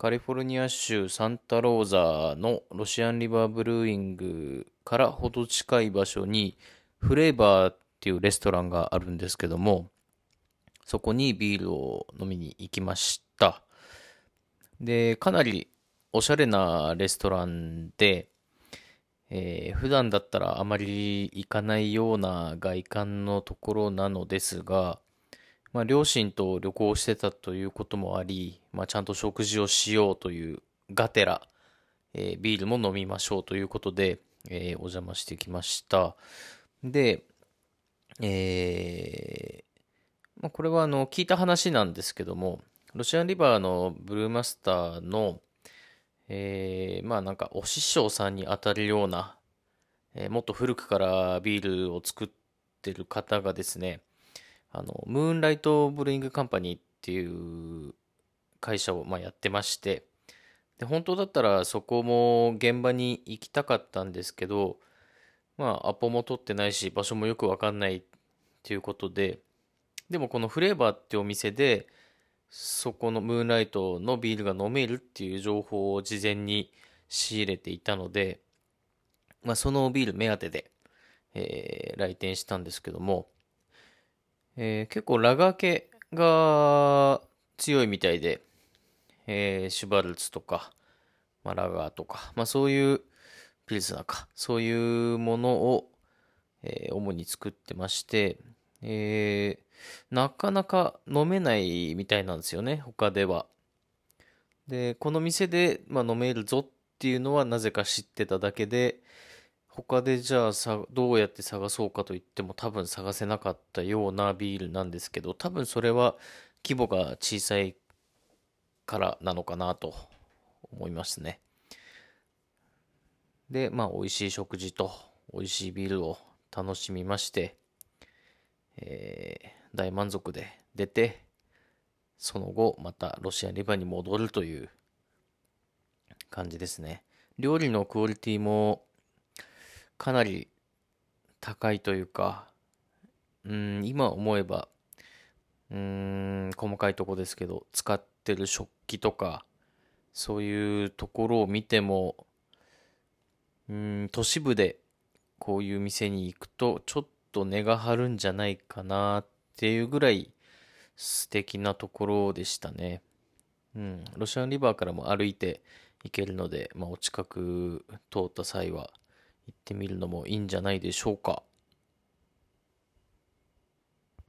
カリフォルニア州サンタローザのロシアンリバーブルーイングからほど近い場所にフレーバーっていうレストランがあるんですけども、そこにビールを飲みに行きました。で、かなりおしゃれなレストランで、えー、普段だったらあまり行かないような外観のところなのですが、まあ、両親と旅行してたということもあり、まあ、ちゃんと食事をしようというがてら、えー、ビールも飲みましょうということで、えー、お邪魔してきました。で、えー、まあ、これはあの聞いた話なんですけども、ロシアンリバーのブルーマスターのえー、まあなんかお師匠さんに当たるような、えー、もっと古くからビールを作ってる方がですね、あの、ムーンライトブルーイングカンパニーっていう会社をまあやってまして、で、本当だったらそこも現場に行きたかったんですけど、まあアポも取ってないし、場所もよくわかんないっていうことで、でもこのフレーバーってお店で、そこのムーンライトのビールが飲めるっていう情報を事前に仕入れていたので、まあ、そのビール目当てで、えー、来店したんですけども、えー、結構ラガー系が強いみたいで、えー、シュバルツとか、まあ、ラガーとか、まあ、そういうピルスナーか、そういうものを、えー、主に作ってまして、えー、なかなか飲めないみたいなんですよね、他では。で、この店で、まあ、飲めるぞっていうのはなぜか知ってただけで、他でじゃあさ、どうやって探そうかと言っても多分探せなかったようなビールなんですけど、多分それは規模が小さいからなのかなと思いますね。で、まあ美味しい食事と美味しいビールを楽しみまして、えー、大満足で出て、その後またロシアリバに戻るという感じですね。料理のクオリティもかなり高いというか、うん、今思えば、うん、細かいとこですけど、使ってる食器とか、そういうところを見ても、うん、都市部でこういう店に行くと、ちょっと値が張るんじゃないかなっていうぐらい素敵なところでしたね。うん。ロシアンリバーからも歩いて行けるので、まあ、お近く通った際は行ってみるのもいいんじゃないでしょうか。